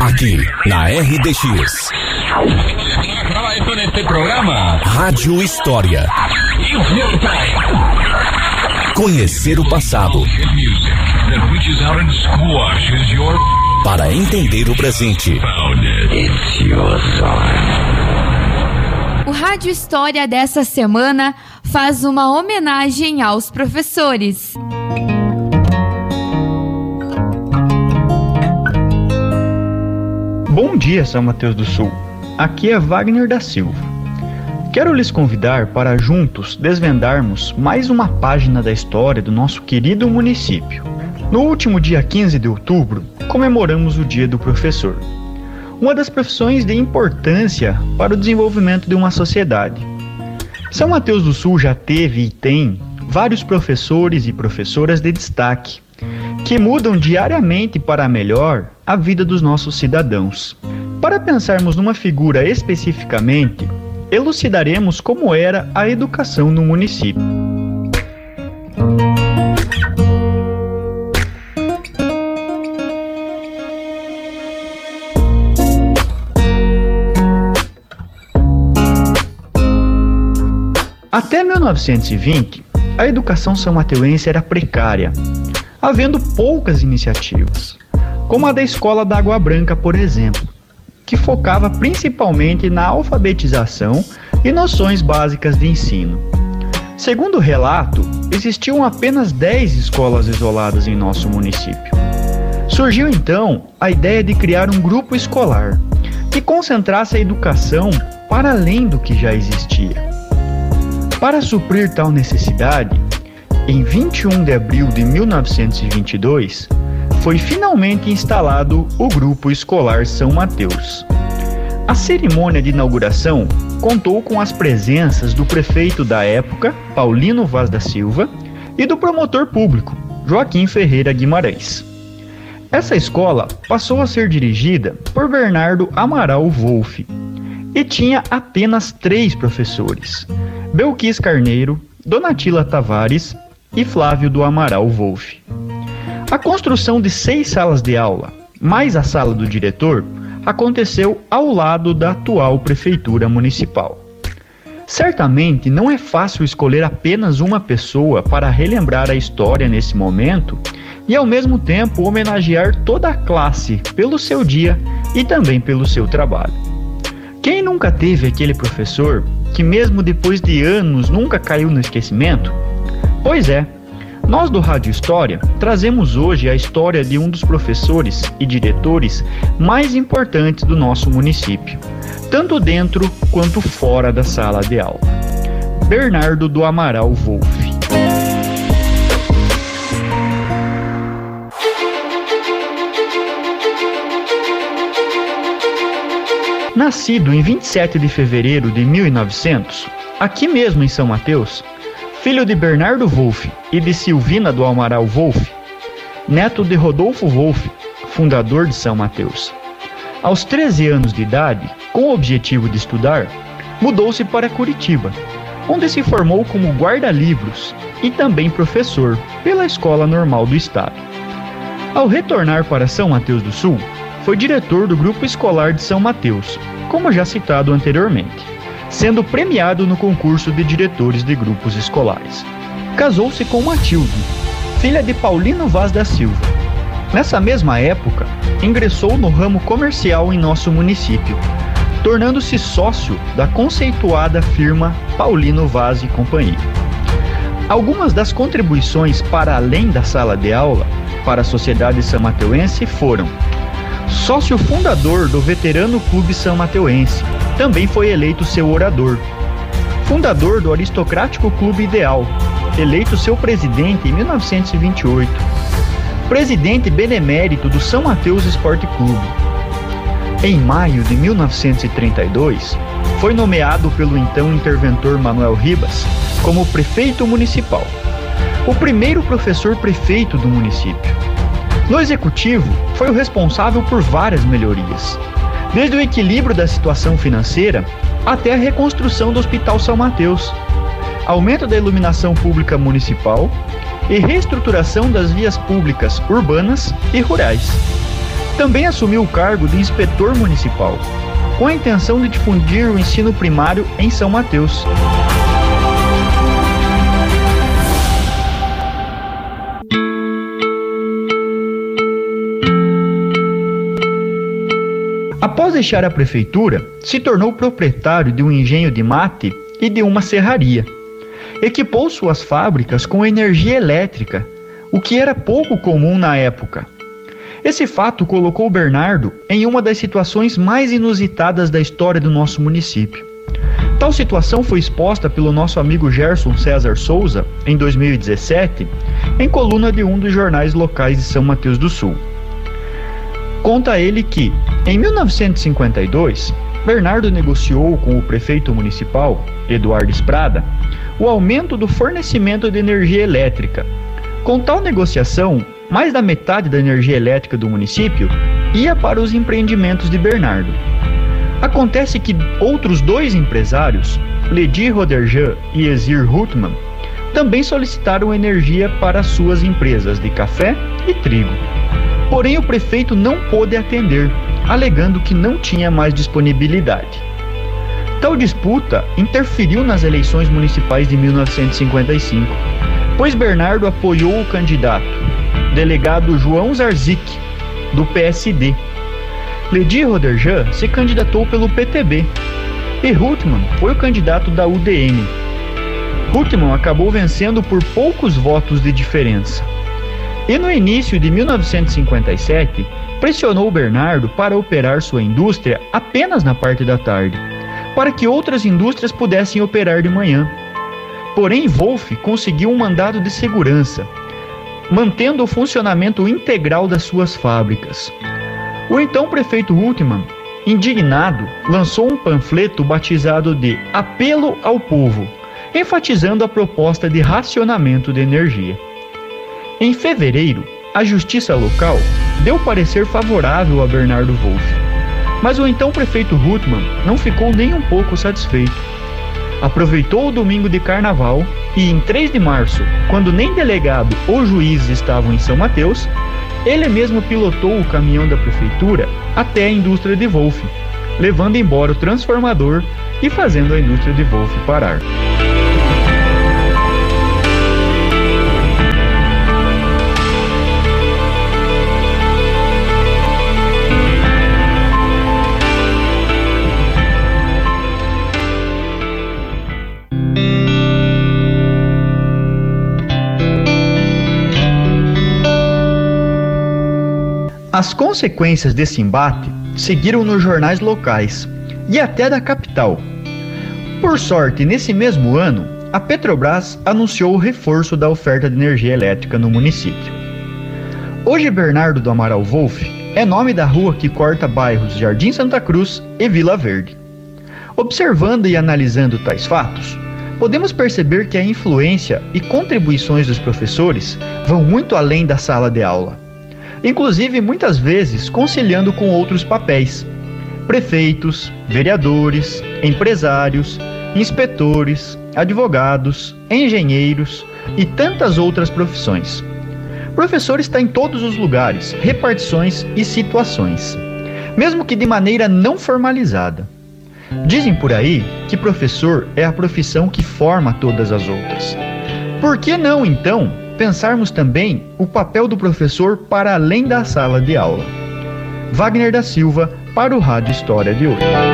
Aqui, na RDX. Rádio História. Conhecer o passado. Para entender o presente. O Rádio História dessa semana faz uma homenagem aos professores. Bom dia, São Mateus do Sul. Aqui é Wagner da Silva. Quero lhes convidar para juntos desvendarmos mais uma página da história do nosso querido município. No último dia 15 de outubro, comemoramos o Dia do Professor, uma das profissões de importância para o desenvolvimento de uma sociedade. São Mateus do Sul já teve e tem vários professores e professoras de destaque que mudam diariamente para melhor a vida dos nossos cidadãos. Para pensarmos numa figura especificamente, elucidaremos como era a educação no município. Até 1920, a educação são mateuense era precária, havendo poucas iniciativas, como a da Escola da Água Branca, por exemplo, que focava principalmente na alfabetização e noções básicas de ensino. Segundo o relato, existiam apenas 10 escolas isoladas em nosso município. Surgiu então a ideia de criar um grupo escolar que concentrasse a educação para além do que já existia. Para suprir tal necessidade, em 21 de abril de 1922, foi finalmente instalado o Grupo Escolar São Mateus. A cerimônia de inauguração contou com as presenças do prefeito da época, Paulino Vaz da Silva, e do promotor público, Joaquim Ferreira Guimarães. Essa escola passou a ser dirigida por Bernardo Amaral Wolff e tinha apenas três professores: Belquis Carneiro, Donatila Tavares e Flávio do Amaral Wolff. A construção de seis salas de aula, mais a sala do diretor, aconteceu ao lado da atual prefeitura municipal. Certamente não é fácil escolher apenas uma pessoa para relembrar a história nesse momento e ao mesmo tempo homenagear toda a classe pelo seu dia e também pelo seu trabalho. Quem nunca teve aquele professor que, mesmo depois de anos, nunca caiu no esquecimento? Pois é, nós do Rádio História trazemos hoje a história de um dos professores e diretores mais importantes do nosso município, tanto dentro quanto fora da sala de aula. Bernardo do Amaral Wolff. Nascido em 27 de fevereiro de 1900, aqui mesmo em São Mateus, filho de Bernardo Wolff e de Silvina do Amaral Wolff, neto de Rodolfo Wolff, fundador de São Mateus. Aos 13 anos de idade, com o objetivo de estudar, mudou-se para Curitiba, onde se formou como guarda-livros e também professor pela Escola Normal do Estado. Ao retornar para São Mateus do Sul, foi diretor do Grupo Escolar de São Mateus, como já citado anteriormente sendo premiado no concurso de diretores de grupos escolares. Casou-se com Matilde, filha de Paulino Vaz da Silva. Nessa mesma época, ingressou no ramo comercial em nosso município, tornando-se sócio da conceituada firma Paulino Vaz e Companhia. Algumas das contribuições para além da sala de aula para a sociedade samateuense foram sócio fundador do Veterano Clube São Mateuense, também foi eleito seu orador. Fundador do Aristocrático Clube Ideal, eleito seu presidente em 1928. Presidente benemérito do São Mateus Esporte Clube. Em maio de 1932, foi nomeado pelo então interventor Manuel Ribas como prefeito municipal, o primeiro professor prefeito do município. No executivo, foi o responsável por várias melhorias, desde o equilíbrio da situação financeira até a reconstrução do Hospital São Mateus, aumento da iluminação pública municipal e reestruturação das vias públicas urbanas e rurais. Também assumiu o cargo de inspetor municipal, com a intenção de difundir o ensino primário em São Mateus. Após deixar a prefeitura, se tornou proprietário de um engenho de mate e de uma serraria. Equipou suas fábricas com energia elétrica, o que era pouco comum na época. Esse fato colocou Bernardo em uma das situações mais inusitadas da história do nosso município. Tal situação foi exposta pelo nosso amigo Gerson César Souza em 2017, em coluna de um dos jornais locais de São Mateus do Sul. Conta ele que, em 1952, Bernardo negociou com o prefeito municipal, Eduardo Esprada, o aumento do fornecimento de energia elétrica. Com tal negociação, mais da metade da energia elétrica do município ia para os empreendimentos de Bernardo. Acontece que outros dois empresários, Ledi Roderjan e Ezir Hutman, também solicitaram energia para suas empresas de café e trigo. Porém, o prefeito não pôde atender, alegando que não tinha mais disponibilidade. Tal disputa interferiu nas eleições municipais de 1955, pois Bernardo apoiou o candidato, delegado João Zarzik, do PSD. Ledi Roderjan se candidatou pelo PTB e Hutman foi o candidato da UDN. Hutman acabou vencendo por poucos votos de diferença. E no início de 1957, pressionou Bernardo para operar sua indústria apenas na parte da tarde, para que outras indústrias pudessem operar de manhã. Porém, Wolff conseguiu um mandado de segurança, mantendo o funcionamento integral das suas fábricas. O então prefeito Hultmann, indignado, lançou um panfleto batizado de Apelo ao Povo, enfatizando a proposta de racionamento de energia. Em fevereiro, a justiça local deu parecer favorável a Bernardo Wolff, mas o então prefeito Rutman não ficou nem um pouco satisfeito. Aproveitou o domingo de carnaval e, em 3 de março, quando nem delegado ou juiz estavam em São Mateus, ele mesmo pilotou o caminhão da prefeitura até a indústria de Wolff, levando embora o transformador e fazendo a indústria de Wolff parar. As consequências desse embate seguiram nos jornais locais e até da capital. Por sorte, nesse mesmo ano, a Petrobras anunciou o reforço da oferta de energia elétrica no município. Hoje, Bernardo do Amaral Wolff é nome da rua que corta bairros Jardim Santa Cruz e Vila Verde. Observando e analisando tais fatos, podemos perceber que a influência e contribuições dos professores vão muito além da sala de aula inclusive muitas vezes conciliando com outros papéis: prefeitos, vereadores, empresários, inspetores, advogados, engenheiros e tantas outras profissões. Professor está em todos os lugares, repartições e situações, mesmo que de maneira não formalizada. Dizem por aí que professor é a profissão que forma todas as outras. Por que não, então, pensarmos também o papel do professor para além da sala de aula. Wagner da Silva, para o Rádio História de hoje.